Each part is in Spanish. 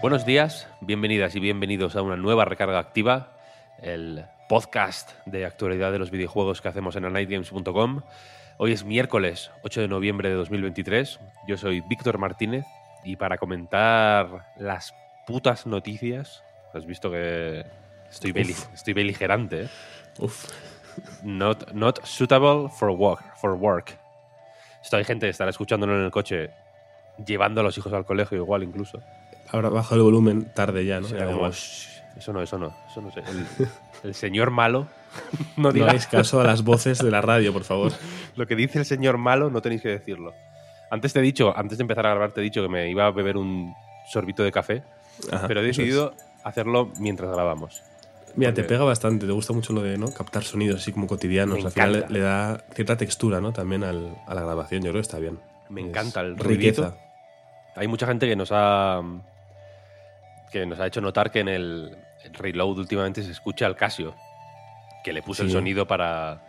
Buenos días, bienvenidas y bienvenidos a una nueva recarga activa, el podcast de actualidad de los videojuegos que hacemos en anightgames.com. Hoy es miércoles 8 de noviembre de 2023. Yo soy Víctor Martínez y para comentar las putas noticias, has visto que estoy, beli- estoy beligerante, ¿eh? Uf. Not, not suitable for work, for work. Esto hay gente que estará escuchándolo en el coche, llevando a los hijos al colegio igual incluso. Ahora bajo el volumen tarde ya, ¿no? Será Ya como, como- "Shh, eso no, eso no, eso no sé. El, el señor malo, no No diga hagáis caso a las voces de la radio, por favor. lo que dice el señor malo, no tenéis que decirlo. Antes te he dicho, antes de empezar a grabar, te he dicho que me iba a beber un sorbito de café, Ajá, pero he eso es. decidido hacerlo mientras grabamos. Mira, te pega bastante, te gusta mucho lo de ¿no? captar sonidos así como cotidianos. Me Al final le, da cierta textura ¿no? también al- a la grabación, yo creo que está bien. Me Es encanta el riqueza. ruidito. Hay mucha gente que nos ha que nos ha hecho notar que en el, el reload últimamente se escucha al Casio, que le puse el sonido para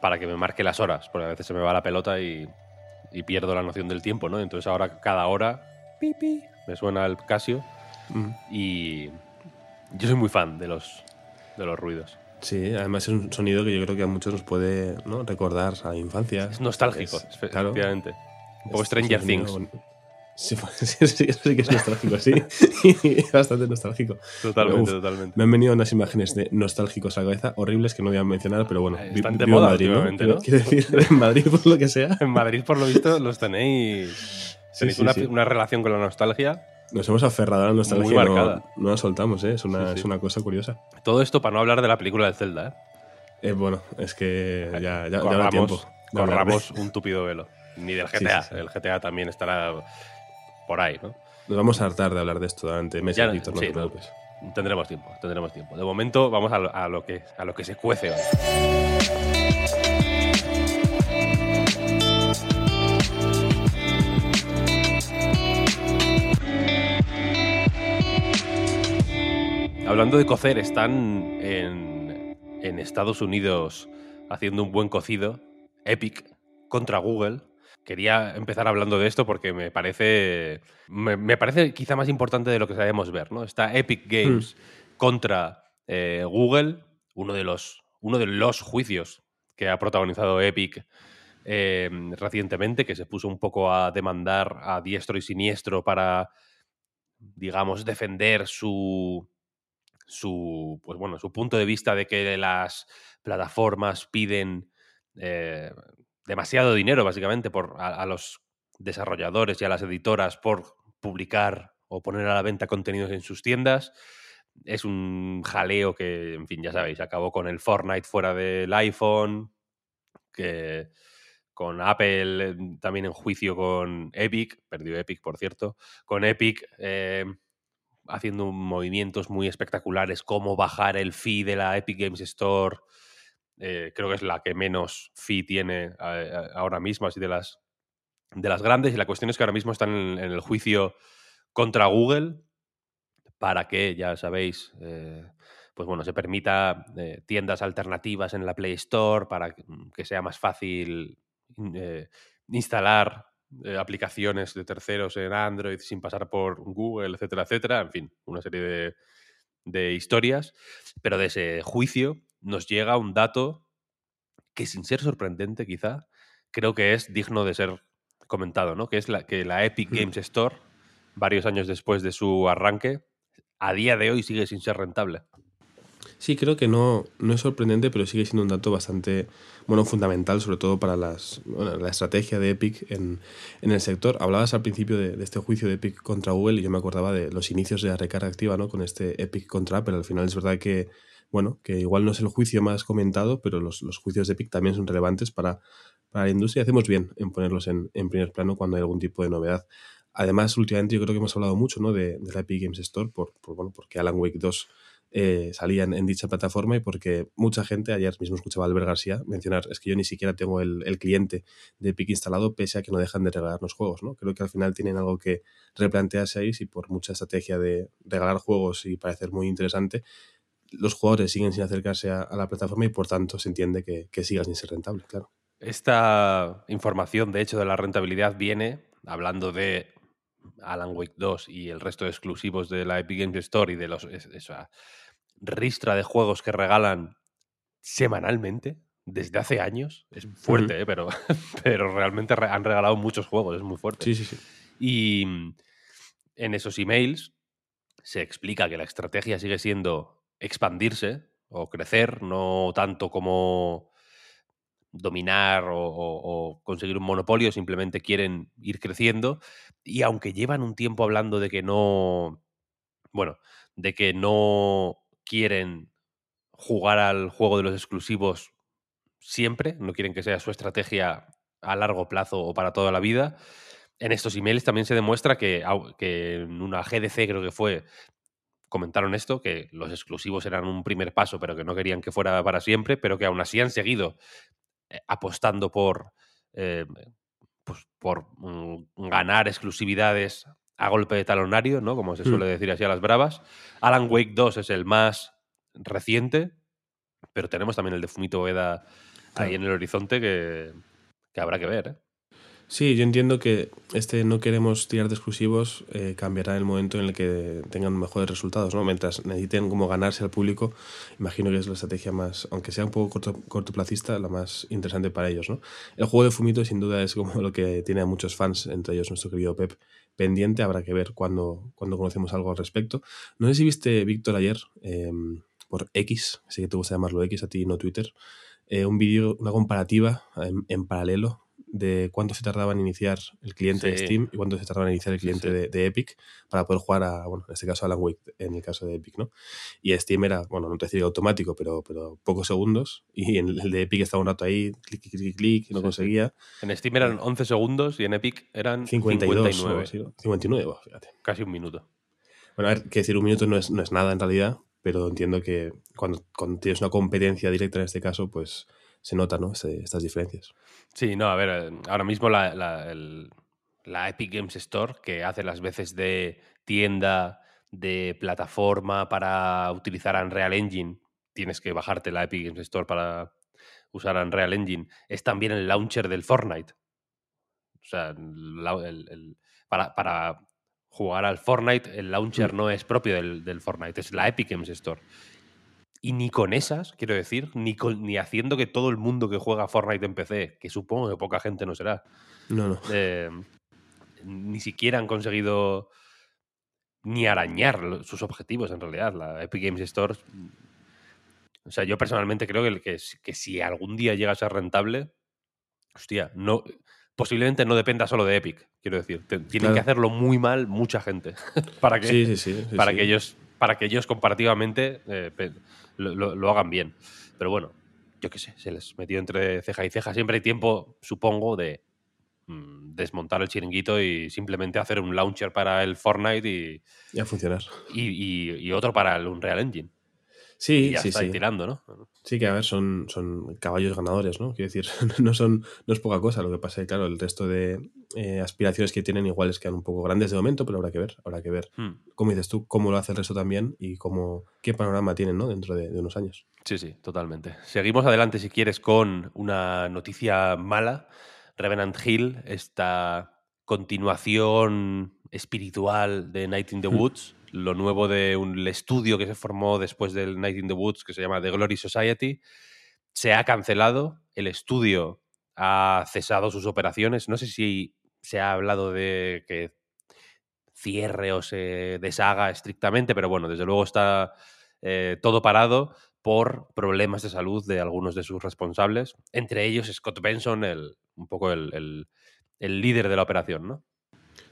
para que me marque las horas, porque a veces se me va la pelota y, y pierdo la noción del tiempo, ¿no? Entonces ahora cada hora pi, pi, me suena el Casio Mm. y yo soy muy fan de los de los ruidos. Sí, además es un sonido que yo creo que a muchos nos puede ¿no? recordar a infancia. Es nostálgico, Es- claro. efectivamente. Un poco Stranger Things. bonito. Sí, sí, sí, sí que es nostálgico, sí. Bastante nostálgico. Totalmente, Uf, totalmente. Me han venido unas imágenes de nostálgicos a la cabeza, horribles que no voy a mencionar, pero bueno. Están de en moda Madrid, ¿no? ¿no? Quiero decir, en Madrid, por lo que sea. En Madrid, por lo visto, los tenéis. Tenéis sí, una, relación con la nostalgia. Nos hemos aferrado a la nostalgia Muy no, marcada. no la soltamos, ¿eh? Es una, Sí, sí. es una cosa curiosa. Todo esto para no hablar de la película de Zelda. ¿eh? Eh, bueno, es que ya, ya, corramos, tiempo. corramos un tupido velo. Ni del GTA. sí. El GTA también estará por ahí, ¿no? Nos vamos a hartar de hablar de esto durante meses, Ya, Víctor, no sí, te no. Tendremos tiempo, tendremos tiempo. De momento, vamos a lo, a lo que, a lo que se cuece hoy. Hablando de cocer, están en, en Estados Unidos haciendo un buen cocido. Epic contra Google. Quería empezar hablando de esto porque me parece. Me, me parece quizá más importante de lo que sabemos ver, ¿no? Está Epic Games contra eh, Google, uno de los. uno de los juicios que ha protagonizado Epic eh, recientemente, que se puso un poco a demandar a diestro y siniestro para, digamos, defender su, su, pues bueno, su punto de vista de que las plataformas piden eh, demasiado dinero, básicamente, por, a, los desarrolladores y a las editoras por publicar o poner a la venta contenidos en sus tiendas. Es un jaleo que, en fin, ya sabéis, acabó con el Fortnite fuera del iPhone, que con Apple eh, también en juicio con Epic, perdió Epic, por cierto, con Epic eh, haciendo movimientos muy espectaculares, como bajar el fee de la Epic Games Store. Eh, creo que es la que menos fee tiene eh, ahora mismo, así de las, de las grandes. Y la cuestión es que ahora mismo están en, el juicio contra Google para que, ya sabéis, eh, pues bueno, se permita tiendas alternativas en la Play Store para que, que sea más fácil eh, instalar aplicaciones de terceros en Android sin pasar por Google, etcétera, etcétera. En fin, una serie de, de historias. Pero de ese juicio nos llega un dato que, sin ser sorprendente, quizá, creo que es digno de ser comentado, ¿no? Que es la, que la Epic. Games Store, varios años después de su arranque, a día de hoy sigue sin ser rentable. Sí, creo que no, no es sorprendente, pero sigue siendo un dato bastante bueno, fundamental, sobre todo para las, bueno, la estrategia de Epic en, en el sector. Hablabas al principio de, este juicio de Epic contra Google y yo me acordaba de los inicios de la recarga activa, ¿no? Con este Epic contra Apple. Al final es verdad que, bueno, que igual no es el juicio más comentado, pero los, los juicios de Epic también son relevantes para para la industria. Hacemos bien en ponerlos en, en primer plano cuando hay algún tipo de novedad. Además, últimamente yo creo que hemos hablado mucho ¿no? de, de la Epic Games Store por, por, bueno, porque Alan Wake 2 eh, salían en dicha plataforma y porque mucha gente, ayer mismo escuchaba Albert García mencionar, es que yo ni siquiera tengo el, cliente de Epic instalado pese a que no dejan de regalar los juegos, ¿no? Creo que al final tienen algo que replantearse ahí si por mucha estrategia de regalar juegos y parecer muy interesante, los jugadores siguen sin acercarse a, a la plataforma y por tanto se entiende que, que siga sin ser rentable, claro. Esta información, de hecho, de la rentabilidad viene hablando de Alan Wake 2 y el resto de exclusivos de la Epic Games Store y de los, esa ristra de juegos que regalan semanalmente desde hace años. Es fuerte. ¿eh? pero, pero realmente han regalado muchos juegos, es muy fuerte. Sí, sí, sí. Y en esos emails se explica que la estrategia sigue siendo expandirse o crecer, no tanto como dominar o, conseguir un monopolio, simplemente quieren ir creciendo. Y aunque llevan un tiempo hablando de que no, bueno, de que no quieren jugar al juego de los exclusivos siempre, no quieren que sea su estrategia a largo plazo o para toda la vida. En estos emails también se demuestra que, que en una GDC creo que fue, comentaron esto, que los exclusivos eran un primer paso, pero que no querían que fuera para siempre, pero que aún así han seguido apostando por, eh, pues por mm, ganar exclusividades a golpe de talonario, ¿no? Como se suele decir así a las bravas. Alan Wake 2 es el más reciente, pero tenemos también el de Fumito ahí claro. en el horizonte que, que, habrá que ver. ¿eh? Sí, yo entiendo que este no queremos tirar de exclusivos eh, cambiará el momento en el que tengan mejores resultados, ¿no? Mientras necesiten como ganarse al público, imagino que es la estrategia más, aunque sea un poco corto, cortoplacista, la más interesante para ellos, ¿no? El juego de Fumito sin duda es como lo que tiene a muchos fans, entre ellos nuestro querido Pep, pendiente, habrá que ver cuando, cuando conocemos algo al respecto. No sé si viste, Víctor, ayer, eh, por X, así que te gusta llamarlo X a ti, no Twitter, eh, un vídeo, una comparativa en, paralelo de cuánto se tardaba en iniciar el cliente sí. de Steam y cuánto se tardaba en iniciar el cliente sí, sí. De, de, Epic para poder jugar a, bueno, en este caso a Alan Wake, en el caso de Epic, ¿no? Y Steam era, bueno, no te decía automático, pero, pero pocos segundos y en el de Epic estaba un rato ahí, clic, clic, clic, no conseguía. En Steam eran 11 segundos y en Epic eran 52, 59. O, 59, fíjate. Casi un minuto. Bueno, a ver, que decir un minuto no es, no es nada en realidad, pero entiendo que cuando, cuando tienes una competencia directa en este caso, pues se nota, ¿no? estas diferencias. Sí, no, a ver, eh, ahora mismo la, la, el, la, Epic Games Store, que hace las veces de tienda, de plataforma para utilizar Unreal Engine, tienes que bajarte la Epic Games Store para usar Unreal Engine, es también el launcher del Fortnite. O sea, el, el, para, para, jugar al Fortnite, el launcher mm. no es propio del, del Fortnite, es la Epic Games Store. Y ni con esas, quiero decir, ni, con, ni haciendo que todo el mundo que juega Fortnite en PC, que supongo que poca gente no será, no, no. Eh, ni siquiera han conseguido ni arañar sus objetivos en realidad. La Epic Games Store. O sea, yo personalmente creo que, que, que si algún día llega a ser rentable, hostia, no, posiblemente no dependa solo de Epic, quiero decir. Tienen claro. que hacerlo muy mal mucha gente para que, sí, sí, sí, para que ellos para que ellos comparativamente eh, lo, lo, lo, hagan bien. Pero bueno, yo qué sé, se les metió entre ceja y ceja. Siempre hay tiempo, supongo, de mm, desmontar el chiringuito y simplemente hacer un launcher para el Fortnite y... Y a funcionar. Y, y, y otro para el Unreal Engine. Sí, y ya sí, está sí. Tirando, ¿no? Sí, que a ver, son, son caballos ganadores, ¿no? Quiero decir, no, son, no es poca cosa. Lo que pasa es que, claro, el resto de eh, aspiraciones que tienen iguales quedan un poco grandes de momento, pero habrá que ver, habrá que ver. Hmm. Como dices tú, cómo lo hace el resto también y cómo, qué panorama tienen, ¿no? Dentro de, de unos años. Sí, sí, totalmente. Seguimos adelante, si quieres, con una noticia mala. Revenant Hill, esta continuación espiritual de Night in the Hmm. Lo nuevo de un estudio que se formó después del Night in the Woods, que se llama The Glory Society, se ha cancelado. El estudio ha cesado sus operaciones. No sé si se ha hablado de que cierre o se deshaga estrictamente, pero bueno, desde luego está eh, todo parado por problemas de salud de algunos de sus responsables, entre ellos Scott Benson, el, un poco el, el, el líder de la operación, ¿no?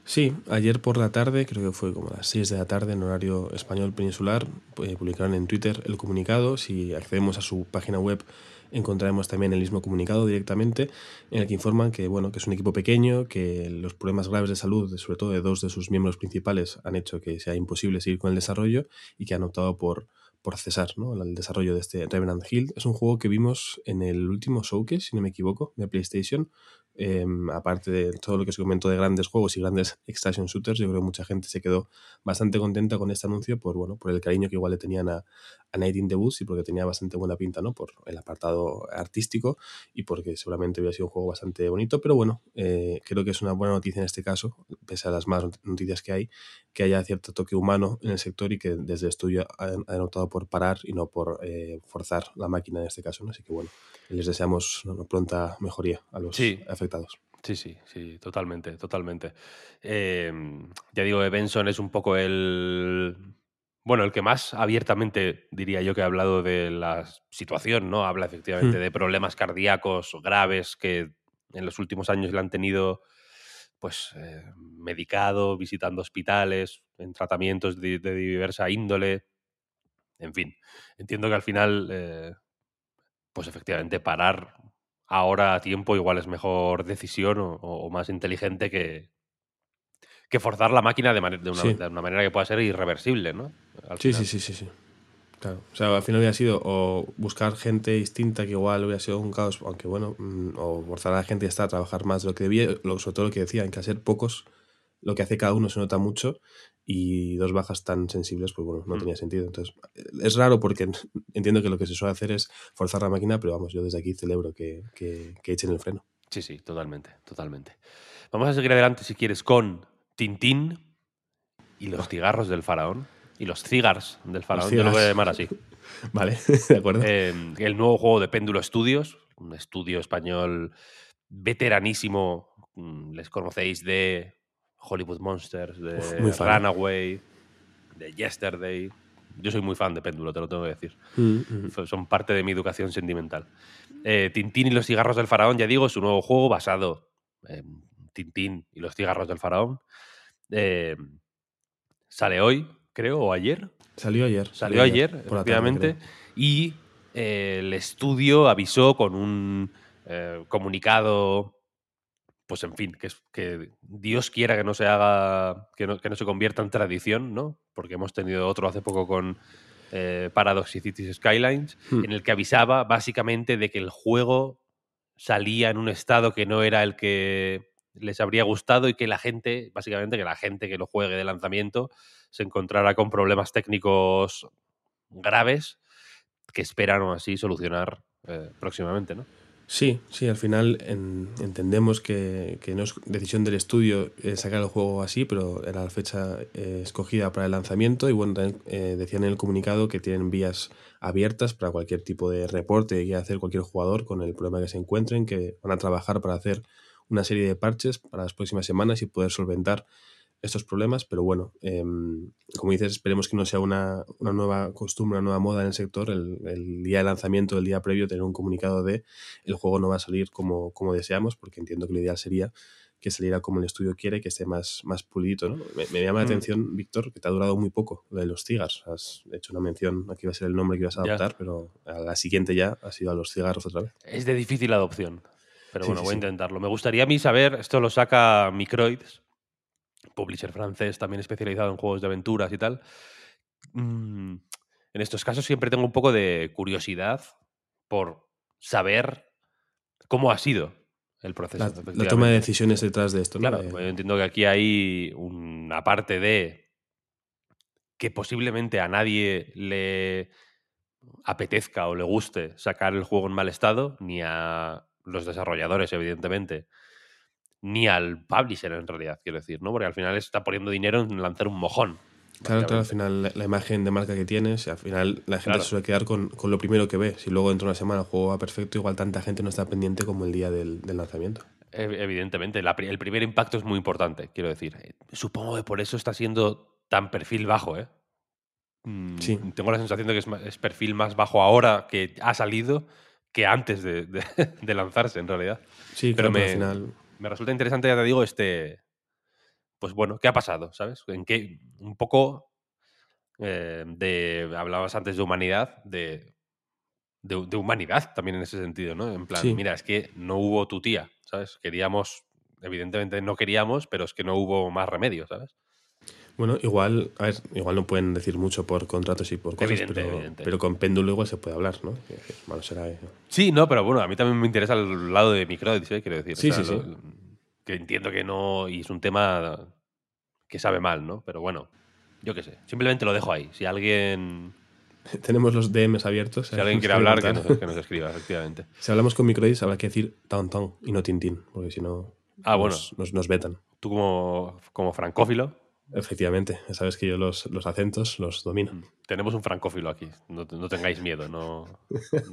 Sí, ayer por la tarde, creo que fue como las 6 de la tarde en horario español peninsular, eh, publicaron en Twitter el comunicado. Si accedemos a su página web encontraremos también el mismo comunicado directamente en el que informan que, bueno, que es un equipo pequeño, que los problemas graves de salud, sobre todo de dos de sus miembros principales, han hecho que sea imposible seguir con el desarrollo y que han optado por, por cesar ¿no? el desarrollo de este Revenant Hill. Es un juego que vimos en el último showcase, si no me equivoco, de PlayStation, Em, aparte de todo lo que se comentó de grandes juegos y grandes extraction shooters, yo creo que mucha gente se quedó bastante contenta con este anuncio por, bueno, por el cariño que igual le tenían a, a Night in the Woods y porque tenía bastante buena pinta, ¿no? Por el apartado artístico y porque seguramente hubiera sido un juego bastante bonito, pero bueno, eh, creo que es una buena noticia en este caso, pese a las más noticias que hay, que haya cierto toque humano en el sector y que desde el estudio han, optado por parar y no por eh, forzar la máquina en este caso, ¿no? Así que bueno, les deseamos una pronta mejoría a los afectados. Sí, sí, sí, totalmente, totalmente. Em, ya digo, Benson es un poco el bueno, el que más abiertamente diría yo que ha hablado de la situación, ¿no? Habla efectivamente hmm. de problemas cardíacos graves que en los últimos años le han tenido pues eh, medicado, visitando hospitales, en tratamientos de, diversa índole. En fin, entiendo que al final, eh, pues efectivamente parar ahora a tiempo igual es mejor decisión o más inteligente que, que forzar la máquina de, de, una, manera que pueda ser irreversible, ¿no? sí, sí, sí, sí, sí. Claro. O sea, al final hubiera sido o buscar gente distinta que igual hubiera sido un caos, aunque bueno, mm, o forzar a la gente a trabajar más de lo que debía, sobre todo lo que decía, en que hacer pocos, lo que hace cada uno se nota mucho y dos bajas tan sensibles, pues bueno, no mm. tenía sentido. Entonces, es raro porque entiendo que lo que se suele hacer es forzar la máquina, pero vamos, yo desde aquí celebro que, que, que echen el freno. Sí, sí, totalmente, totalmente. Vamos a seguir adelante si quieres con Tintín y los cigarros del faraón. Y los cigars del faraón, yo lo voy a llamar así. vale, de acuerdo. Em, el nuevo juego de Péndulo Studios, un estudio español veteranísimo. Mm, les conocéis de Hollywood Monsters, de Runaway, de Yesterday. Yo soy muy fan de Péndulo, te lo tengo que decir. Mm, mm. Son parte de mi educación sentimental. Eh, Tintín y los cigarros del faraón, ya digo, es un nuevo juego basado en Tintín y los cigarros del faraón. Eh, sale hoy, creo, o ayer. Salió ayer. Salió, ayer, efectivamente. y eh, el estudio avisó con un eh, comunicado, pues en fin, que, que Dios quiera que no se haga, que no, que no, se convierta en tradición, ¿no? Porque hemos tenido otro hace poco con Paradox y Cities Skylines, hmm. en el que avisaba básicamente de que el juego salía en un estado que no era el que les habría gustado y que la gente, básicamente que la gente que lo juegue de lanzamiento, se encontrara con problemas técnicos graves que esperan así solucionar eh, próximamente, ¿no? Sí, sí, al final entendemos que, no es decisión del estudio eh, sacar el juego así, pero era la fecha eh, escogida para el lanzamiento y bueno, decían en el comunicado que tienen vías abiertas para cualquier tipo de reporte que quiera hacer cualquier jugador con el problema que se encuentren, que van a trabajar para hacer una serie de parches para las próximas semanas y poder solventar estos problemas, pero bueno, em, como dices, esperemos que no sea una, nueva costumbre, una nueva moda en el sector, el, día de lanzamiento, el día previo, tener un comunicado de el juego no va a salir como, como deseamos, porque entiendo que lo ideal sería que saliera como el estudio quiere, que esté más, más pulidito. ¿no? Me, llama la mm. atención, Víctor, que te ha durado muy poco lo de los cigars. Has hecho una mención, aquí va a ser el nombre que ibas a adoptar, pero a la siguiente ya ha sido a los cigarros otra vez. Es de difícil adopción. Pero bueno, voy a intentarlo. Me gustaría a mí saber, esto lo saca Microids, publisher francés también especializado en juegos de aventuras y tal. Mm, en estos casos siempre tengo un poco de curiosidad por saber cómo ha sido el proceso. La, toma de decisiones detrás de esto. ¿no? Claro, yo entiendo que aquí hay una parte de que posiblemente a nadie le apetezca o le guste sacar el juego en mal estado, ni a los desarrolladores, evidentemente, ni al publisher en realidad, quiero decir, ¿no? Porque al final está poniendo dinero en lanzar un mojón. Claro, claro, al final la, imagen de marca que tienes, al final la gente se suele quedar con, lo primero que ve. Si luego dentro de una semana el juego va perfecto, igual tanta gente no está pendiente como el día del, lanzamiento. Evidentemente, el primer impacto es muy importante, quiero decir. Eh, supongo que por eso está siendo tan perfil bajo, ¿eh? Mm, sí. Tengo la sensación de que es, es perfil más bajo ahora que ha salido que antes de, lanzarse, en realidad. Sí, pero me, al final... me resulta interesante, ya te digo, este. Pues bueno, ¿qué ha pasado? ¿Sabes? En qué. Un poco. Eh, de. Hablabas antes de humanidad, de. de, de humanidad también en ese sentido, ¿no? En plan, mira, es que no hubo tu tía, ¿sabes? Queríamos, evidentemente no queríamos, pero es que no hubo más remedio, ¿sabes? Bueno, igual, a ver, igual no pueden decir mucho por contratos y por cosas, pero, pero, con péndulo igual se puede hablar, ¿no? Malo será, Sí, no, pero bueno, a mí también me interesa el lado de Microids, ¿eh? quiero decir. Sí, sí, sí. Que entiendo que no, y es un tema que sabe mal, ¿no? Pero bueno, yo qué sé, simplemente lo dejo ahí. Si alguien... Tenemos los DMs abiertos. Si alguien quiere hablar, que nos, escriba, efectivamente. Si hablamos con Microids, habrá que decir Downtown y no Tintín, porque si no ah, bueno. nos, nos vetan. Tú como, como francófilo, Efectivamente, sabes que yo los, acentos los domino. Mm. Tenemos un francófilo aquí, no, tengáis miedo, no,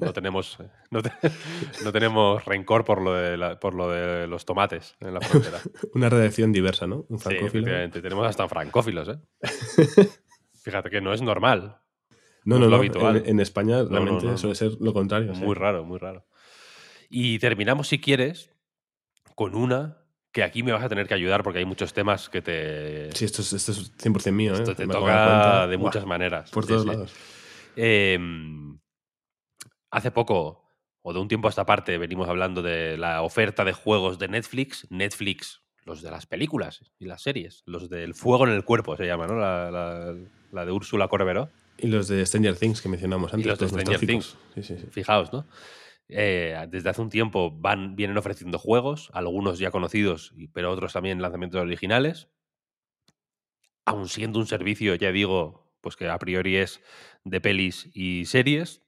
no tenemos, no, tenemos rencor por lo, de por lo de los tomates en la frontera. Una redacción diversa, ¿no? Un francófilo. Sí, efectivamente, tenemos hasta francófilos, ¿eh? Fíjate que no es normal. No, no, no, habitual. En, España realmente suele ser lo contrario. Muy raro, muy raro. Y terminamos, si quieres, con una que aquí me vas a tener que ayudar porque hay muchos temas que te... Sí, esto es, esto es 100% mío. ¿eh? Esto te toca de muchas maneras. Por todos lados. Em, hace poco, o de un tiempo a esta parte, venimos hablando de la oferta de juegos de Netflix. Netflix, los de las películas y las series. Los del fuego en el cuerpo se llama, ¿no? La, la, de Úrsula Corberó. Y los de Stranger Things que mencionamos antes. Y los de Stranger Things. Sí. Fijaos, ¿no? Eh, desde hace un tiempo van, vienen ofreciendo juegos, algunos ya conocidos, pero otros también lanzamientos originales. Aun siendo un servicio, ya digo, pues que a priori es de pelis y series.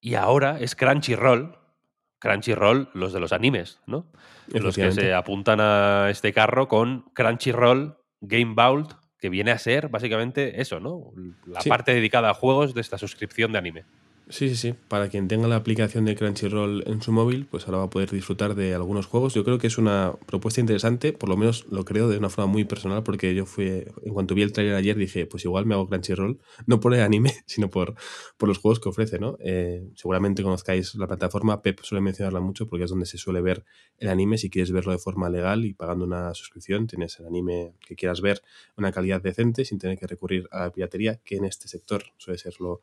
Y ahora es Crunchyroll. Crunchyroll, los de los animes, ¿no? Los que se apuntan a este carro con Crunchyroll Game Vault, que viene a ser básicamente eso, ¿no? La parte dedicada a juegos de esta suscripción de anime. Sí, sí, sí. Para quien tenga la aplicación de Crunchyroll en su móvil, pues ahora va a poder disfrutar de algunos juegos. Yo creo que es una propuesta interesante, por lo menos lo creo de una forma muy personal, porque yo fui, en cuanto vi el trailer ayer, dije, pues igual me hago Crunchyroll, no por el anime, sino por, por los juegos que ofrece, ¿no? Eh, seguramente conozcáis la plataforma, Pep suele mencionarla mucho porque es donde se suele ver el anime. Si quieres verlo de forma legal y pagando una suscripción, tienes el anime que quieras ver, una calidad decente, sin tener que recurrir a la piratería, que en este sector suele ser lo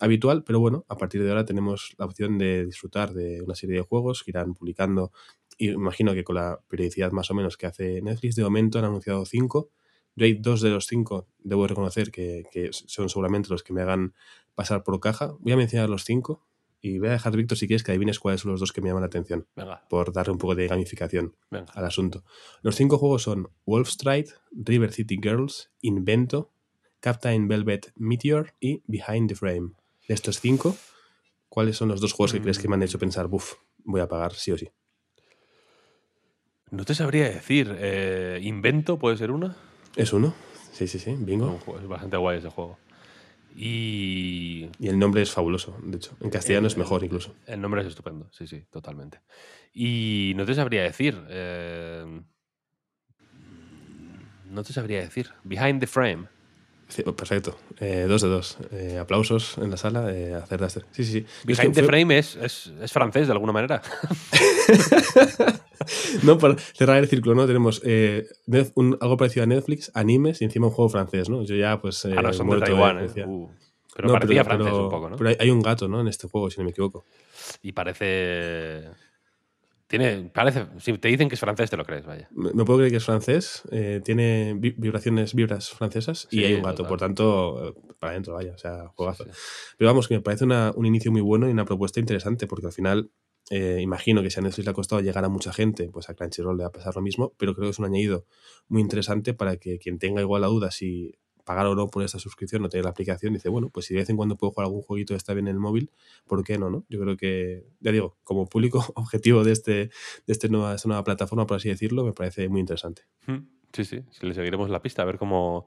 habitual, pero bueno, a partir de ahora tenemos la opción de disfrutar de una serie de juegos que irán publicando, y imagino que con la periodicidad más o menos que hace Netflix, de momento han anunciado cinco. Yo hay dos de los cinco, debo reconocer que, son seguramente los que me hagan pasar por caja. Voy a mencionar los cinco y voy a dejar, Víctor, si quieres, que adivines cuáles son los dos que me llaman la atención. Por darle un poco de gamificación al asunto. Los cinco juegos son Wolf Stride, River City Girls, Invento, Captain Velvet Meteor y Behind the Frame de estos cinco, ¿cuáles son los dos juegos que crees que me han hecho pensar, buf, voy a pagar sí o sí? No te sabría decir. Eh, ¿Invento puede ser una? Es uno. Sí, sí, sí. Bingo. Es bastante guay ese juego. Y... y el nombre es fabuloso, de hecho. En castellano es mejor incluso. El nombre es estupendo, sí, sí, totalmente. Y no te sabría decir. Eh, no te sabría decir. Behind the Frame. Perfecto. Eh, dos de dos. Eh, aplausos en la sala. de hacer Sí, sí, sí. Behind the Frame es, es, francés de alguna manera. no, para cerrar el círculo, ¿no? Tenemos eh, algo parecido a Netflix, animes y encima un juego francés, ¿no? Yo ya, pues. ah, no, son de Taiwán, uh, pero parecía francés un poco, ¿no? Pero hay un gato, ¿no? En este juego, si no me equivoco. Y parece. Tiene, parece, si te dicen que es francés, te lo crees, vaya. Me, puedo creer que es francés, eh, tiene vibraciones, vibras francesas y hay un gato, por tanto, para adentro, vaya, o sea, juegazo. Pero vamos, que me parece un inicio muy bueno y una propuesta interesante, porque al final, eh, imagino que si a Netflix le ha costado llegar a mucha gente, pues a Crunchyroll le va a pasar lo mismo, pero creo que es un añadido muy interesante para que quien tenga igual la duda si pagar o no por esta suscripción, no tener la aplicación, dice, bueno, pues si de vez en cuando puedo jugar algún jueguito está bien en el móvil, ¿por qué no? no? Yo creo que, ya digo, como público objetivo de, este, de este nueva, esta nueva plataforma, por así decirlo, me parece muy interesante. Sí, sí, le seguiremos la pista a ver cómo,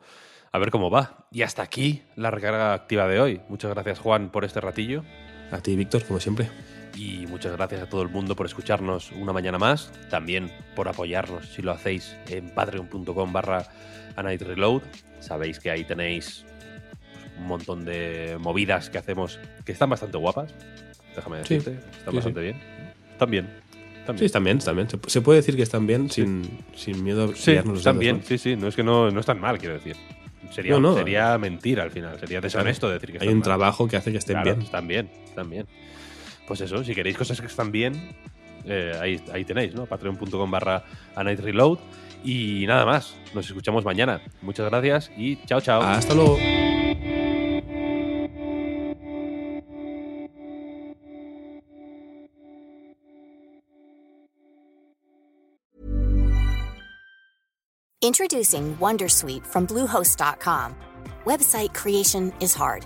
a ver cómo va. Y hasta aquí la recarga activa de hoy. Muchas gracias, Juan, por este ratillo. A ti, Víctor, como siempre. Y muchas gracias a todo el mundo por escucharnos una mañana más. También por apoyarnos si lo hacéis en patreon.com barra Reload. Sabéis que ahí tenéis un montón de movidas que hacemos que están bastante guapas. Déjame decirte, están bastante bien. Están bien. Sí, están bien, están bien. Se puede decir que están bien sin, sin miedo a sí, están bien, sí, sí. No es que no, no están mal, quiero decir. sería, No, no. sería mentira al final, sería deshonesto decir que Hay están un mal. trabajo que hace que estén Claro, bien. Están bien, están bien. Pues eso, si queréis cosas que están bien, eh, ahí, ahí tenéis, ¿no? Patreon.com barra A Night Reload. Y nada más, nos escuchamos mañana. Muchas gracias y chao, chao. Hasta luego. Introducing Wondersuite from Bluehost.com. Website creation is hard,